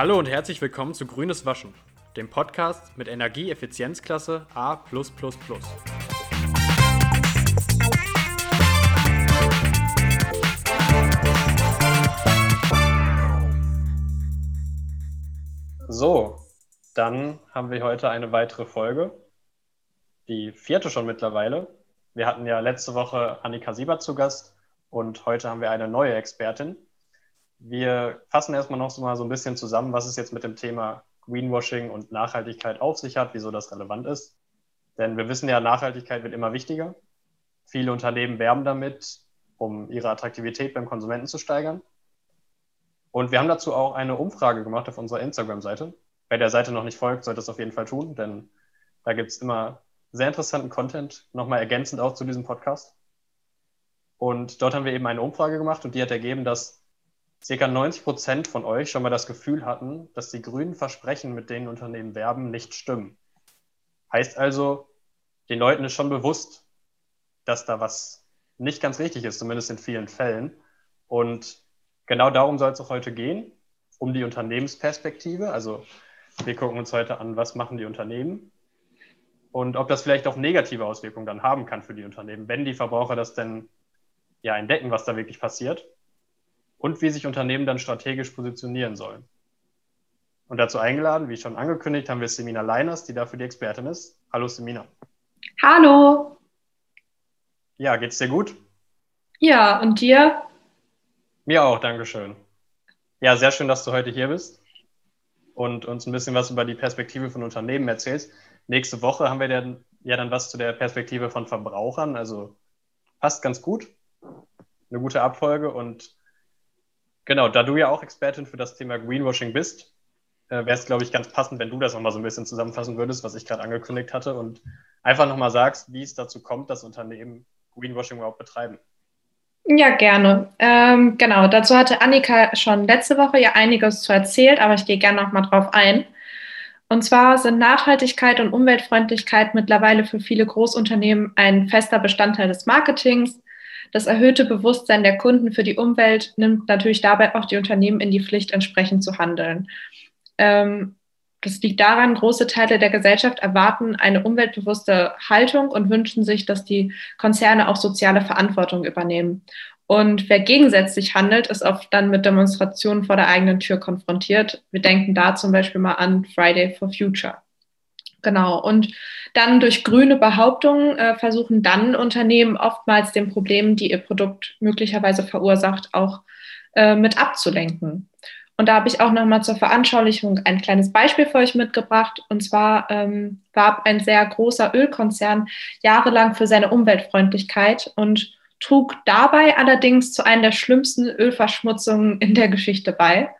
Hallo und herzlich willkommen zu Grünes Waschen, dem Podcast mit Energieeffizienzklasse A. So, dann haben wir heute eine weitere Folge, die vierte schon mittlerweile. Wir hatten ja letzte Woche Annika Siebert zu Gast und heute haben wir eine neue Expertin. Wir fassen erstmal noch so mal so ein bisschen zusammen, was es jetzt mit dem Thema Greenwashing und Nachhaltigkeit auf sich hat, wieso das relevant ist. Denn wir wissen ja, Nachhaltigkeit wird immer wichtiger. Viele Unternehmen werben damit, um ihre Attraktivität beim Konsumenten zu steigern. Und wir haben dazu auch eine Umfrage gemacht auf unserer Instagram-Seite. Wer der Seite noch nicht folgt, sollte es auf jeden Fall tun, denn da gibt es immer sehr interessanten Content, nochmal ergänzend auch zu diesem Podcast. Und dort haben wir eben eine Umfrage gemacht und die hat ergeben, dass circa 90 Prozent von euch schon mal das Gefühl hatten, dass die grünen Versprechen, mit denen Unternehmen werben, nicht stimmen. Heißt also, den Leuten ist schon bewusst, dass da was nicht ganz richtig ist, zumindest in vielen Fällen. Und genau darum soll es auch heute gehen, um die Unternehmensperspektive. Also wir gucken uns heute an, was machen die Unternehmen und ob das vielleicht auch negative Auswirkungen dann haben kann für die Unternehmen, wenn die Verbraucher das denn ja entdecken, was da wirklich passiert und wie sich Unternehmen dann strategisch positionieren sollen. Und dazu eingeladen, wie schon angekündigt, haben wir Semina Leiners, die dafür die Expertin ist. Hallo Semina. Hallo. Ja, geht's dir gut? Ja, und dir? Mir auch, Dankeschön. Ja, sehr schön, dass du heute hier bist und uns ein bisschen was über die Perspektive von Unternehmen erzählst. Nächste Woche haben wir dann, ja dann was zu der Perspektive von Verbrauchern, also passt ganz gut. Eine gute Abfolge und genau, da du ja auch Expertin für das Thema Greenwashing bist, äh, wäre es, glaube ich, ganz passend, wenn du das nochmal so ein bisschen zusammenfassen würdest, was ich gerade angekündigt hatte und einfach nochmal sagst, wie es dazu kommt, dass Unternehmen Greenwashing überhaupt betreiben. Ja, gerne. Ähm, genau, dazu hatte Annika schon letzte Woche ja einiges zu erzählt, aber ich gehe gerne nochmal drauf ein. Und zwar sind Nachhaltigkeit und Umweltfreundlichkeit mittlerweile für viele Großunternehmen ein fester Bestandteil des Marketings. Das erhöhte Bewusstsein der Kunden für die Umwelt nimmt natürlich dabei auch die Unternehmen in die Pflicht, entsprechend zu handeln. Ähm, das liegt daran, große Teile der Gesellschaft erwarten eine umweltbewusste Haltung und wünschen sich, dass die Konzerne auch soziale Verantwortung übernehmen. Und wer gegensätzlich handelt, ist oft dann mit Demonstrationen vor der eigenen Tür konfrontiert. Wir denken da zum Beispiel mal an Friday for Future. Genau. Und dann durch grüne Behauptungen äh, versuchen dann Unternehmen oftmals den Problemen, die ihr Produkt möglicherweise verursacht, auch äh, mit abzulenken. Und da habe ich auch nochmal zur Veranschaulichung ein kleines Beispiel für euch mitgebracht. Und zwar ähm, warb ein sehr großer Ölkonzern jahrelang für seine Umweltfreundlichkeit und trug dabei allerdings zu einer der schlimmsten Ölverschmutzungen in der Geschichte bei.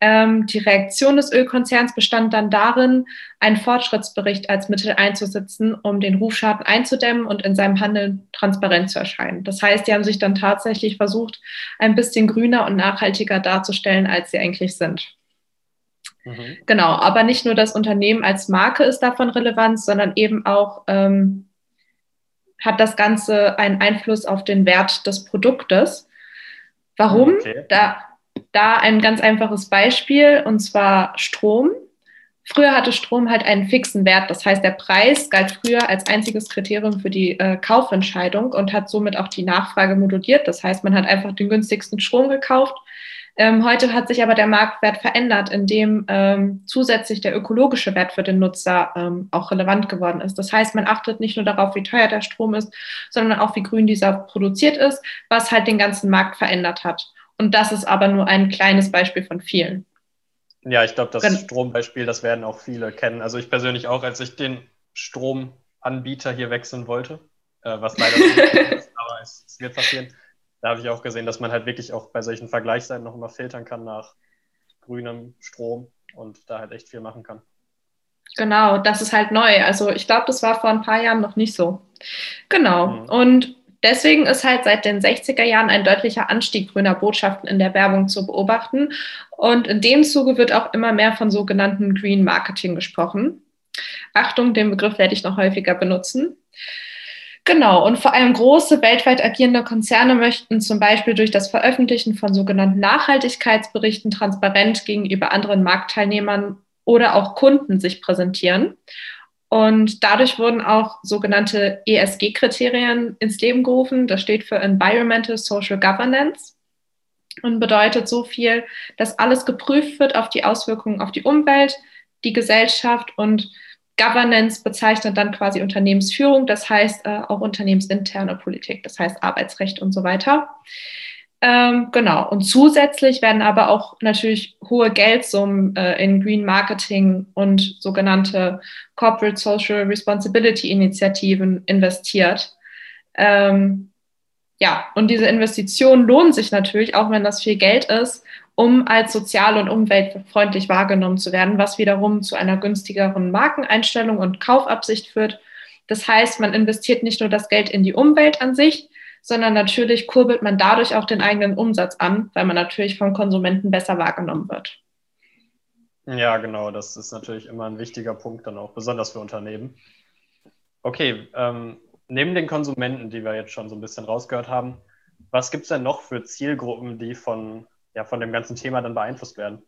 Ähm, die Reaktion des Ölkonzerns bestand dann darin, einen Fortschrittsbericht als Mittel einzusetzen, um den Rufschaden einzudämmen und in seinem Handeln transparent zu erscheinen. Das heißt, die haben sich dann tatsächlich versucht, ein bisschen grüner und nachhaltiger darzustellen, als sie eigentlich sind. Mhm. Genau, aber nicht nur das Unternehmen als Marke ist davon relevant, sondern eben auch ähm, hat das Ganze einen Einfluss auf den Wert des Produktes. Warum? Okay. Da, da ein ganz einfaches Beispiel, und zwar Strom. Früher hatte Strom halt einen fixen Wert, das heißt, der Preis galt früher als einziges Kriterium für die äh, Kaufentscheidung und hat somit auch die Nachfrage moduliert. Das heißt, man hat einfach den günstigsten Strom gekauft. Ähm, heute hat sich aber der Marktwert verändert, indem ähm, zusätzlich der ökologische Wert für den Nutzer ähm, auch relevant geworden ist. Das heißt, man achtet nicht nur darauf, wie teuer der Strom ist, sondern auch, wie grün dieser produziert ist, was halt den ganzen Markt verändert hat. Und das ist aber nur ein kleines Beispiel von vielen. Ja, ich glaube, das Wenn, Strombeispiel, das werden auch viele kennen. Also ich persönlich auch, als ich den Stromanbieter hier wechseln wollte, äh, was leider nicht ist, aber es, es, wird passieren. Da habe ich auch gesehen, dass man halt wirklich auch bei solchen Vergleichsseiten noch immer filtern kann nach grünem Strom und da halt echt viel machen kann. Genau, das ist halt neu. Also ich glaube, das war vor ein paar Jahren noch nicht so. Genau. Mhm. Und Deswegen ist halt seit den 60er Jahren ein deutlicher Anstieg grüner Botschaften in der Werbung zu beobachten. Und in dem Zuge wird auch immer mehr von sogenannten Green Marketing gesprochen. Achtung, den Begriff werde ich noch häufiger benutzen. Genau, und vor allem große weltweit agierende Konzerne möchten zum Beispiel durch das Veröffentlichen von sogenannten Nachhaltigkeitsberichten transparent gegenüber anderen Marktteilnehmern oder auch Kunden sich präsentieren. Und dadurch wurden auch sogenannte ESG-Kriterien ins Leben gerufen. Das steht für Environmental Social Governance und bedeutet so viel, dass alles geprüft wird auf die Auswirkungen auf die Umwelt, die Gesellschaft und Governance bezeichnet dann quasi Unternehmensführung, das heißt äh, auch unternehmensinterne Politik, das heißt Arbeitsrecht und so weiter. Ähm, genau. Und zusätzlich werden aber auch natürlich hohe Geldsummen äh, in Green Marketing und sogenannte Corporate Social Responsibility Initiativen investiert. Ähm, ja, und diese Investitionen lohnen sich natürlich, auch wenn das viel Geld ist, um als sozial und umweltfreundlich wahrgenommen zu werden, was wiederum zu einer günstigeren Markeneinstellung und Kaufabsicht führt. Das heißt, man investiert nicht nur das Geld in die Umwelt an sich, sondern natürlich kurbelt man dadurch auch den eigenen Umsatz an, weil man natürlich vom Konsumenten besser wahrgenommen wird. Ja, genau, das ist natürlich immer ein wichtiger Punkt dann auch, besonders für Unternehmen. Okay, ähm, neben den Konsumenten, die wir jetzt schon so ein bisschen rausgehört haben, was gibt es denn noch für Zielgruppen, die von ja, von dem ganzen Thema dann beeinflusst werden?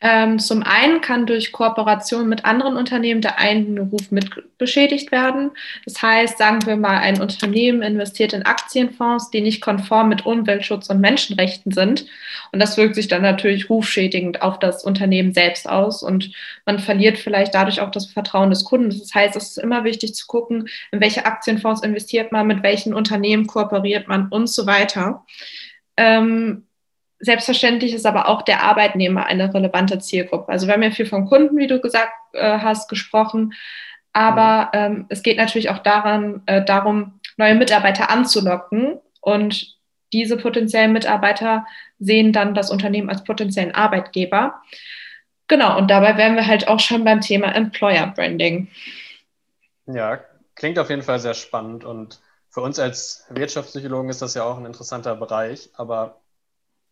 Ähm, zum einen kann durch Kooperation mit anderen Unternehmen der Einruf mit beschädigt werden. Das heißt, sagen wir mal, ein Unternehmen investiert in Aktienfonds, die nicht konform mit Umweltschutz und Menschenrechten sind. Und das wirkt sich dann natürlich rufschädigend auf das Unternehmen selbst aus und man verliert vielleicht dadurch auch das Vertrauen des Kunden. Das heißt, es ist immer wichtig zu gucken, in welche Aktienfonds investiert man, mit welchen Unternehmen kooperiert man und so weiter. Ähm, Selbstverständlich ist aber auch der Arbeitnehmer eine relevante Zielgruppe. Also wir haben ja viel von Kunden, wie du gesagt äh, hast, gesprochen. Aber mhm. ähm, es geht natürlich auch daran, äh, darum, neue Mitarbeiter anzulocken. Und diese potenziellen Mitarbeiter sehen dann das Unternehmen als potenziellen Arbeitgeber. Genau, und dabei wären wir halt auch schon beim Thema Employer Branding. Ja, klingt auf jeden Fall sehr spannend. Und für uns als Wirtschaftspsychologen ist das ja auch ein interessanter Bereich. Aber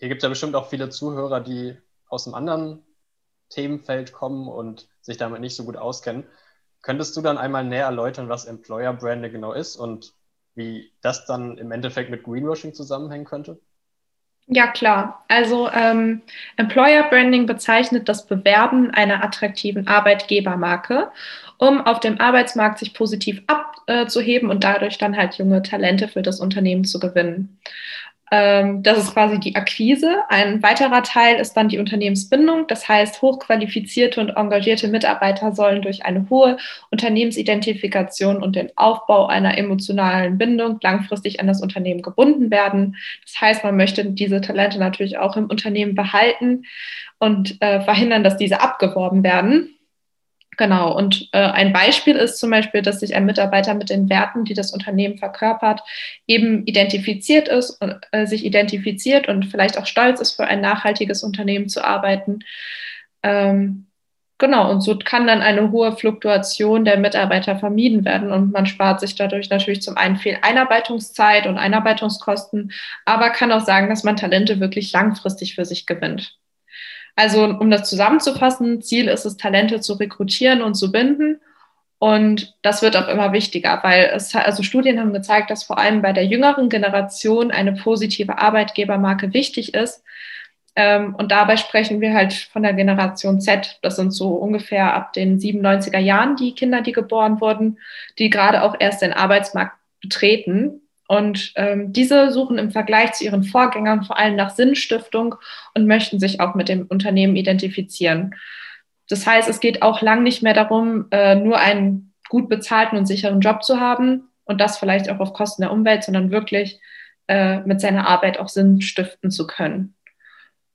hier gibt es ja bestimmt auch viele Zuhörer, die aus einem anderen Themenfeld kommen und sich damit nicht so gut auskennen. Könntest du dann einmal näher erläutern, was Employer Branding genau ist und wie das dann im Endeffekt mit Greenwashing zusammenhängen könnte? Ja, klar. Also ähm, Employer Branding bezeichnet das Bewerben einer attraktiven Arbeitgebermarke, um auf dem Arbeitsmarkt sich positiv abzuheben und dadurch dann halt junge Talente für das Unternehmen zu gewinnen. Ähm, das ist quasi die Akquise. Ein weiterer Teil ist dann die Unternehmensbindung. Das heißt, hochqualifizierte und engagierte Mitarbeiter sollen durch eine hohe Unternehmensidentifikation und den Aufbau einer emotionalen Bindung langfristig an das Unternehmen gebunden werden. Das heißt, man möchte diese Talente natürlich auch im Unternehmen behalten und äh, verhindern, dass diese abgeworben werden. Genau, und äh, ein Beispiel ist zum Beispiel, dass sich ein Mitarbeiter mit den Werten, die das Unternehmen verkörpert, eben identifiziert ist, äh, sich identifiziert und vielleicht auch stolz ist, für ein nachhaltiges Unternehmen zu arbeiten. Ähm, genau, und so kann dann eine hohe Fluktuation der Mitarbeiter vermieden werden und man spart sich dadurch natürlich zum einen viel Einarbeitungszeit und Einarbeitungskosten, aber kann auch sagen, dass man Talente wirklich langfristig für sich gewinnt. Also um das zusammenzufassen, Ziel ist es, Talente zu rekrutieren und zu binden. Und das wird auch immer wichtiger, weil es, also Studien haben gezeigt, dass vor allem bei der jüngeren Generation eine positive Arbeitgebermarke wichtig ist. Ähm, und dabei sprechen wir halt von der Generation Z. Das sind so ungefähr ab den 97er Jahren die Kinder, die geboren wurden, die gerade auch erst den Arbeitsmarkt betreten. Und ähm, diese suchen im Vergleich zu ihren Vorgängern vor allem nach Sinnstiftung und möchten sich auch mit dem Unternehmen identifizieren. Das heißt, es geht auch lang nicht mehr darum, äh, nur einen gut bezahlten und sicheren Job zu haben und das vielleicht auch auf Kosten der Umwelt, sondern wirklich äh, mit seiner Arbeit auch Sinn stiften zu können.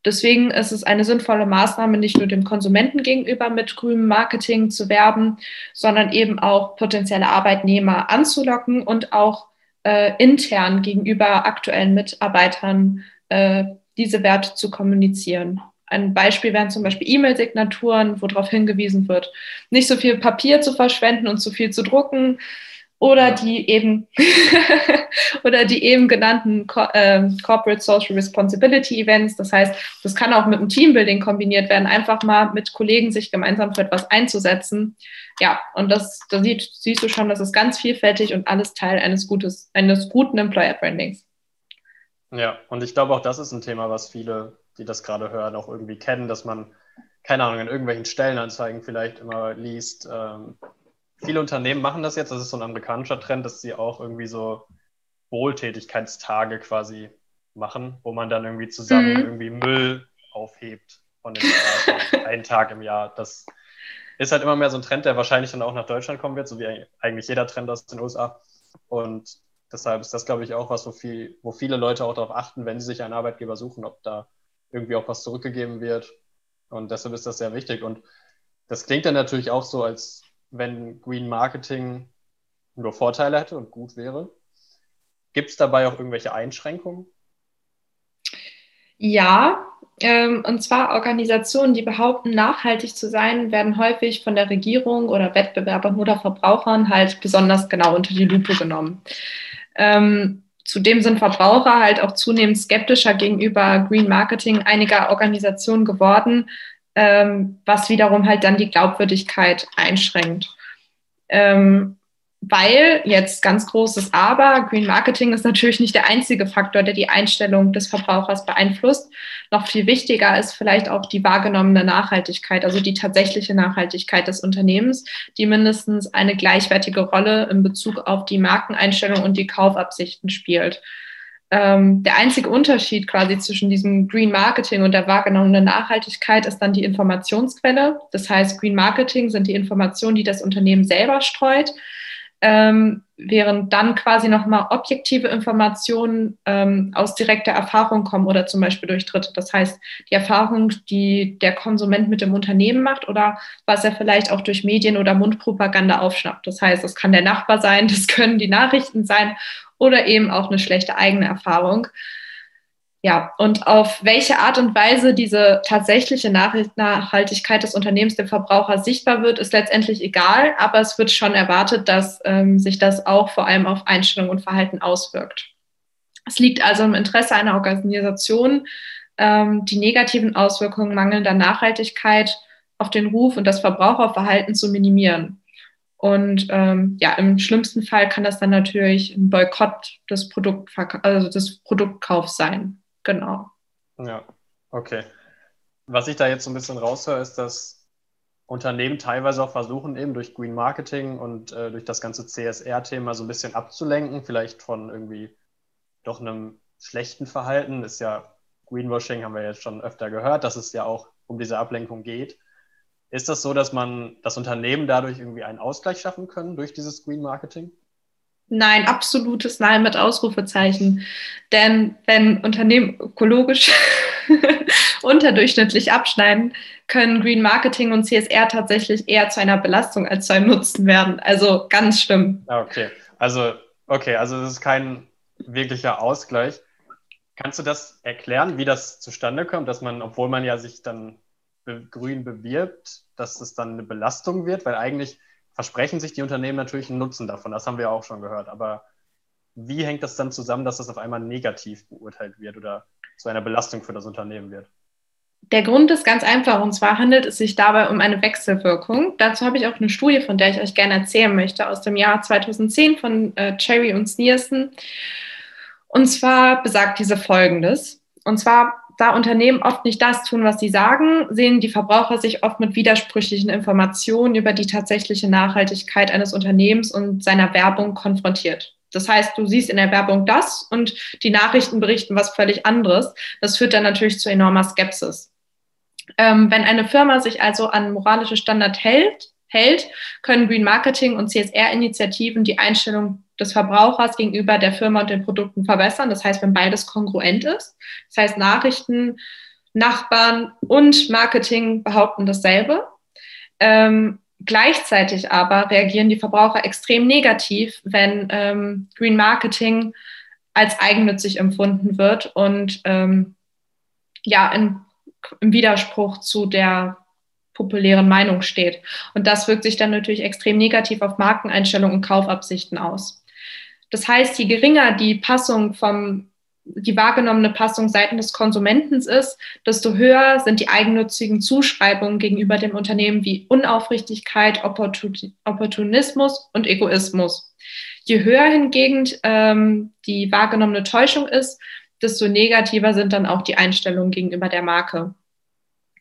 Deswegen ist es eine sinnvolle Maßnahme, nicht nur dem Konsumenten gegenüber mit grünem Marketing zu werben, sondern eben auch potenzielle Arbeitnehmer anzulocken und auch äh, intern gegenüber aktuellen Mitarbeitern äh, diese Werte zu kommunizieren. Ein Beispiel wären zum Beispiel E-Mail-Signaturen, wo darauf hingewiesen wird, nicht so viel Papier zu verschwenden und zu viel zu drucken. Oder die eben oder die eben genannten Co äh, Corporate Social Responsibility Events. Das heißt, das kann auch mit einem Teambuilding kombiniert werden, einfach mal mit Kollegen sich gemeinsam für etwas einzusetzen. Ja, und das, da sieht, siehst du schon, das ist ganz vielfältig und alles Teil eines, gutes, eines guten Employer Brandings. Ja, und ich glaube auch, das ist ein Thema, was viele, die das gerade hören, auch irgendwie kennen, dass man, keine Ahnung, in irgendwelchen Stellenanzeigen vielleicht immer liest, ähm, viele Unternehmen machen das jetzt, das ist so ein amerikanischer Trend, dass sie auch irgendwie so Wohltätigkeitstage quasi machen, wo man dann irgendwie zusammen mhm. irgendwie Müll aufhebt von den Straßen, einen Tag im Jahr. Das ist halt immer mehr so ein Trend, der wahrscheinlich dann auch nach Deutschland kommen wird, so wie eigentlich jeder Trend aus den USA. Und deshalb ist das, glaube ich, auch was, wo, viel, wo viele Leute auch darauf achten, wenn sie sich einen Arbeitgeber suchen, ob da irgendwie auch was zurückgegeben wird. Und deshalb ist das sehr wichtig. Und das klingt dann natürlich auch so, als wenn Green Marketing nur Vorteile hätte und gut wäre. Gibt es dabei auch irgendwelche Einschränkungen? Ja, ähm, und zwar Organisationen, die behaupten, nachhaltig zu sein, werden häufig von der Regierung oder Wettbewerbern oder Verbrauchern halt besonders genau unter die Lupe genommen. Ähm, zudem sind Verbraucher halt auch zunehmend skeptischer gegenüber Green Marketing einiger Organisationen geworden, ähm, was wiederum halt dann die Glaubwürdigkeit einschränkt. Ähm, weil jetzt ganz großes Aber, Green Marketing ist natürlich nicht der einzige Faktor, der die Einstellung des Verbrauchers beeinflusst. Noch viel wichtiger ist vielleicht auch die wahrgenommene Nachhaltigkeit, also die tatsächliche Nachhaltigkeit des Unternehmens, die mindestens eine gleichwertige Rolle in Bezug auf die Markeneinstellung und die Kaufabsichten spielt ähm, der einzige Unterschied quasi zwischen diesem Green Marketing und der wahrgenommenen Nachhaltigkeit ist dann die Informationsquelle. Das heißt, Green Marketing sind die Informationen, die das Unternehmen selber streut, ähm, während dann quasi nochmal objektive Informationen ähm, aus direkter Erfahrung kommen oder zum Beispiel durch Dritte. Das heißt, die Erfahrung, die der Konsument mit dem Unternehmen macht oder was er vielleicht auch durch Medien oder Mundpropaganda aufschnappt. Das heißt, es kann der Nachbar sein, das können die Nachrichten sein oder eben auch eine schlechte eigene Erfahrung. Ja, und auf welche Art und Weise diese tatsächliche Nachhaltigkeit des Unternehmens dem Verbraucher sichtbar wird, ist letztendlich egal, aber es wird schon erwartet, dass ähm, sich das auch vor allem auf Einstellung und Verhalten auswirkt. Es liegt also im Interesse einer Organisation, ähm, die negativen Auswirkungen mangelnder Nachhaltigkeit auf den Ruf und das Verbraucherverhalten zu minimieren. Und ähm, ja, im schlimmsten Fall kann das dann natürlich ein Boykott des, Produktverka also des Produktkaufs sein. Genau. Ja, okay. Was ich da jetzt so ein bisschen raushöre, ist, dass Unternehmen teilweise auch versuchen, eben durch Green Marketing und äh, durch das ganze CSR-Thema so ein bisschen abzulenken, vielleicht von irgendwie doch einem schlechten Verhalten. Ist ja Greenwashing, haben wir jetzt schon öfter gehört, dass es ja auch um diese Ablenkung geht. Ist das so, dass man das Unternehmen dadurch irgendwie einen Ausgleich schaffen können durch dieses Green Marketing? Nein, absolutes Nein mit Ausrufezeichen. Denn wenn Unternehmen ökologisch unterdurchschnittlich abschneiden, können Green Marketing und CSR tatsächlich eher zu einer Belastung als zu einem Nutzen werden. Also ganz schlimm. Ah, okay, also okay, also es ist kein wirklicher Ausgleich. Kannst du das erklären, wie das zustande kommt, dass man, obwohl man ja sich dann grün bewirbt, dass es dann eine Belastung wird, weil eigentlich versprechen sich die Unternehmen natürlich einen Nutzen davon. Das haben wir auch schon gehört. Aber wie hängt das dann zusammen, dass das auf einmal negativ beurteilt wird oder zu einer Belastung für das Unternehmen wird? Der Grund ist ganz einfach und zwar handelt es sich dabei um eine Wechselwirkung. Dazu habe ich auch eine Studie, von der ich euch gerne erzählen möchte, aus dem Jahr 2010 von äh, Cherry und Sneerson. Und zwar besagt diese folgendes. Und zwar da Unternehmen oft nicht das tun, was sie sagen, sehen die Verbraucher sich oft mit widersprüchlichen Informationen über die tatsächliche Nachhaltigkeit eines Unternehmens und seiner Werbung konfrontiert. Das heißt, du siehst in der Werbung das und die Nachrichten berichten was völlig anderes. Das führt dann natürlich zu enormer Skepsis. Ähm, wenn eine Firma sich also an moralische Standard hält, hält, können Green Marketing und CSR-Initiativen die Einstellung des Verbrauchers gegenüber der Firma und den Produkten verbessern. Das heißt, wenn beides kongruent ist. Das heißt, Nachrichten, Nachbarn und Marketing behaupten dasselbe. Ähm, gleichzeitig aber reagieren die Verbraucher extrem negativ, wenn ähm, Green Marketing als eigennützig empfunden wird und ähm, ja, in, im Widerspruch zu der populären Meinung steht. Und das wirkt sich dann natürlich extrem negativ auf Markeneinstellungen und Kaufabsichten aus. Das heißt, je geringer die Passung vom die wahrgenommene Passung seitens des Konsumenten ist, desto höher sind die eigennützigen Zuschreibungen gegenüber dem Unternehmen wie Unaufrichtigkeit, Opportunismus und Egoismus. Je höher hingegen ähm, die wahrgenommene Täuschung ist, desto negativer sind dann auch die Einstellungen gegenüber der Marke.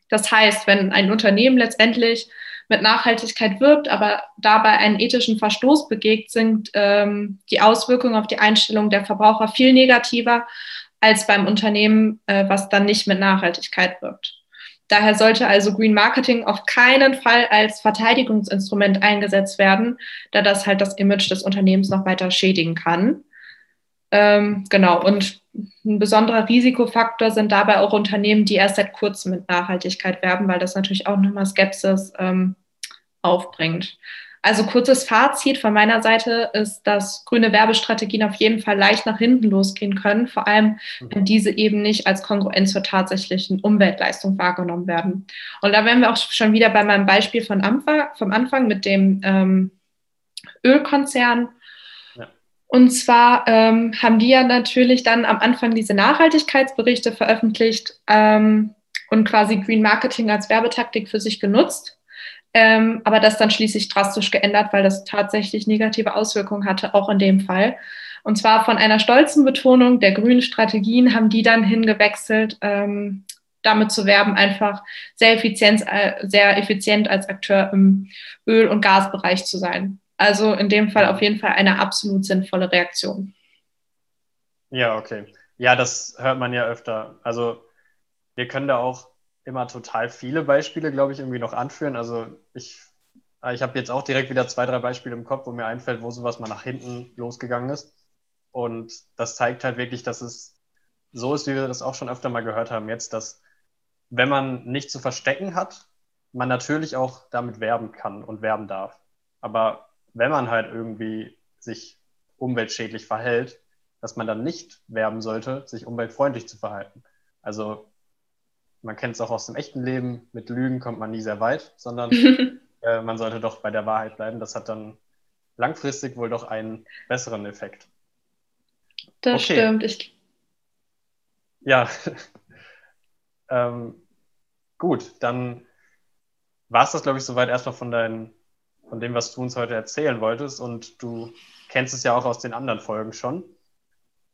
Das heißt, wenn ein Unternehmen letztendlich mit Nachhaltigkeit wirbt, aber dabei einen ethischen Verstoß begeht, sind ähm, die Auswirkungen auf die Einstellung der Verbraucher viel negativer als beim Unternehmen, äh, was dann nicht mit Nachhaltigkeit wirkt. Daher sollte also Green Marketing auf keinen Fall als Verteidigungsinstrument eingesetzt werden, da das halt das Image des Unternehmens noch weiter schädigen kann. Ähm, genau, und ein besonderer Risikofaktor sind dabei auch Unternehmen, die erst seit kurzem mit Nachhaltigkeit werben, weil das natürlich auch nochmal Skepsis ähm, aufbringt. Also kurzes Fazit von meiner Seite ist, dass grüne Werbestrategien auf jeden Fall leicht nach hinten losgehen können, vor allem mhm. wenn diese eben nicht als Kongruenz zur tatsächlichen Umweltleistung wahrgenommen werden. Und da wären wir auch schon wieder bei meinem Beispiel von Anfang, vom Anfang mit dem ähm, Ölkonzern. Und zwar ähm, haben die ja natürlich dann am Anfang diese Nachhaltigkeitsberichte veröffentlicht ähm, und quasi Green Marketing als Werbetaktik für sich genutzt. Ähm, aber das dann schließlich drastisch geändert, weil das tatsächlich negative Auswirkungen hatte, auch in dem Fall. Und zwar von einer stolzen Betonung der grünen Strategien haben die dann hingewechselt, ähm, damit zu werben, einfach sehr effizient, äh, sehr effizient als Akteur im Öl- und Gasbereich zu sein. Also in dem Fall auf jeden Fall eine absolut sinnvolle Reaktion. Ja, okay. Ja, das hört man ja öfter. Also wir können da auch immer total viele Beispiele, glaube ich, irgendwie noch anführen. Also ich, ich habe jetzt auch direkt wieder zwei, drei Beispiele im Kopf, wo mir einfällt, wo sowas mal nach hinten losgegangen ist. Und das zeigt halt wirklich, dass es so ist, wie wir das auch schon öfter mal gehört haben jetzt, dass wenn man nicht zu verstecken hat, man natürlich auch damit werben kann und werben darf. Aber wenn man halt irgendwie sich umweltschädlich verhält, dass man dann nicht werben sollte, sich umweltfreundlich zu verhalten. Also man kennt es auch aus dem echten Leben, mit Lügen kommt man nie sehr weit, sondern äh, man sollte doch bei der Wahrheit bleiben. Das hat dann langfristig wohl doch einen besseren Effekt. Das okay. stimmt. Ich... Ja. ähm, gut, dann war es das, glaube ich, soweit erstmal von deinen von dem, was du uns heute erzählen wolltest. Und du kennst es ja auch aus den anderen Folgen schon,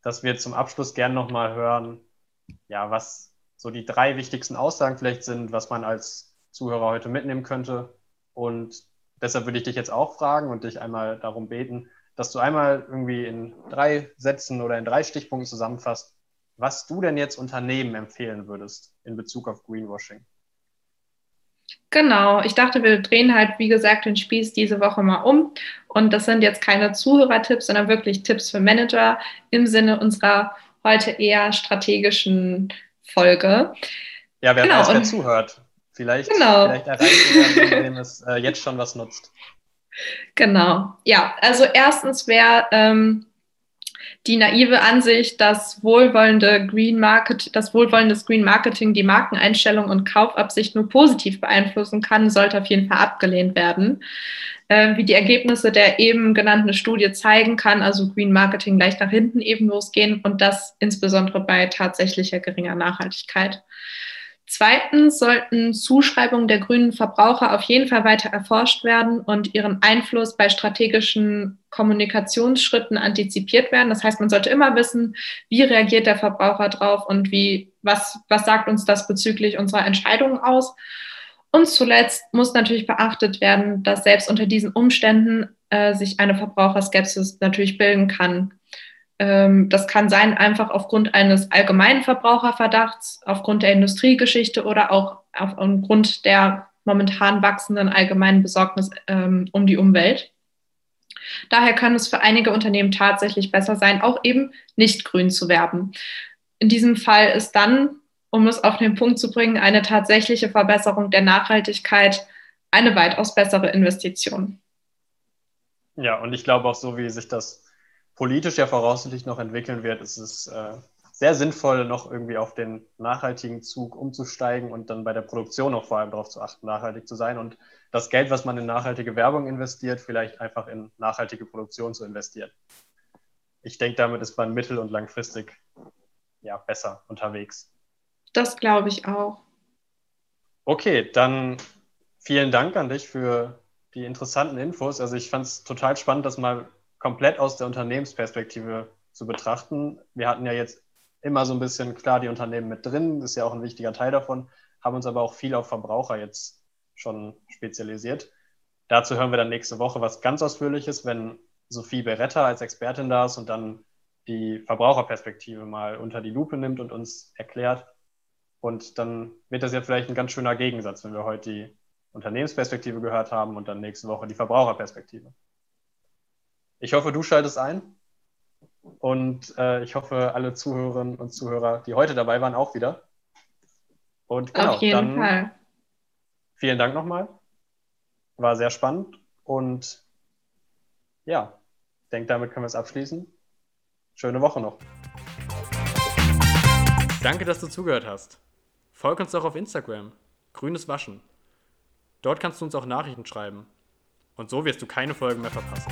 dass wir zum Abschluss gerne nochmal hören, ja, was so die drei wichtigsten Aussagen vielleicht sind, was man als Zuhörer heute mitnehmen könnte. Und deshalb würde ich dich jetzt auch fragen und dich einmal darum beten, dass du einmal irgendwie in drei Sätzen oder in drei Stichpunkten zusammenfasst, was du denn jetzt Unternehmen empfehlen würdest in Bezug auf Greenwashing. Genau, ich dachte, wir drehen halt, wie gesagt, den Spieß diese Woche mal um. Und das sind jetzt keine Zuhörertipps, sondern wirklich Tipps für Manager im Sinne unserer heute eher strategischen Folge. Ja, wer genau. weiß, wer zuhört. Vielleicht, genau. vielleicht erreicht jemand, dem es äh, jetzt schon was nutzt. Genau, ja. Also erstens wäre ähm, die naive Ansicht, dass wohlwollende Green Market, das wohlwollendes Green Marketing die Markeneinstellung und Kaufabsicht nur positiv beeinflussen kann, sollte auf jeden Fall abgelehnt werden. Äh, wie die Ergebnisse der eben genannten Studie zeigen, kann also Green Marketing leicht nach hinten eben losgehen und das insbesondere bei tatsächlicher geringer Nachhaltigkeit. Zweitens sollten Zuschreibungen der grünen Verbraucher auf jeden Fall weiter erforscht werden und ihren Einfluss bei strategischen Kommunikationsschritten antizipiert werden. Das heißt, man sollte immer wissen, wie reagiert der Verbraucher drauf und wie, was, was sagt uns das bezüglich unserer Entscheidungen aus. Und zuletzt muss natürlich beachtet werden, dass selbst unter diesen Umständen äh, sich eine Verbraucherskepsis natürlich bilden kann. Ähm, das kann sein einfach aufgrund eines allgemeinen Verbraucherverdachts, aufgrund der Industriegeschichte oder auch aufgrund der momentan wachsenden allgemeinen Besorgnis ähm, um die Umwelt. Daher kann es für einige Unternehmen tatsächlich besser sein, auch eben nicht grün zu werben. In diesem Fall ist dann, um es auf den Punkt zu bringen, eine tatsächliche Verbesserung der Nachhaltigkeit eine weitaus bessere Investition. Ja, und ich glaube auch so, wie sich das politisch ja voraussichtlich noch entwickeln wird, ist es äh, sehr sinnvoll, noch irgendwie auf den nachhaltigen Zug umzusteigen und dann bei der Produktion auch vor allem darauf zu achten, nachhaltig zu sein und das Geld, was man in nachhaltige Werbung investiert, vielleicht einfach in nachhaltige Produktion zu investieren. Ich denke, damit ist man mittel- und langfristig ja, besser unterwegs. Das glaube ich auch. Okay, dann vielen Dank an dich für die interessanten Infos. Also ich fand es total spannend, das mal komplett aus der Unternehmensperspektive zu betrachten. Wir hatten ja jetzt immer so ein bisschen klar die Unternehmen mit drin, ist ja auch ein wichtiger Teil davon, haben uns aber auch viel auf Verbraucher jetzt schon spezialisiert. Dazu hören wir dann nächste Woche was ganz Ausführliches, wenn Sophie Beretta als Expertin da ist und dann die Verbraucherperspektive mal unter die Lupe nimmt und uns erklärt. Und dann wird das ja vielleicht ein ganz schöner Gegensatz, wenn wir heute die Unternehmensperspektive gehört haben und dann nächste Woche die Verbraucherperspektive. Ich hoffe, du schaltest ein und äh, ich hoffe, alle Zuhörerinnen und Zuhörer, die heute dabei waren, auch wieder. Und genau, Auf jeden dann Fall. vielen Dank nochmal. War sehr spannend und ja, ich denke, damit können wir es abschließen. Schöne Woche noch. Danke, dass du zugehört hast. Folg uns doch auf Instagram. Grünes Waschen. Dort kannst du uns auch Nachrichten schreiben. Und so wirst du keine Folgen mehr verpassen.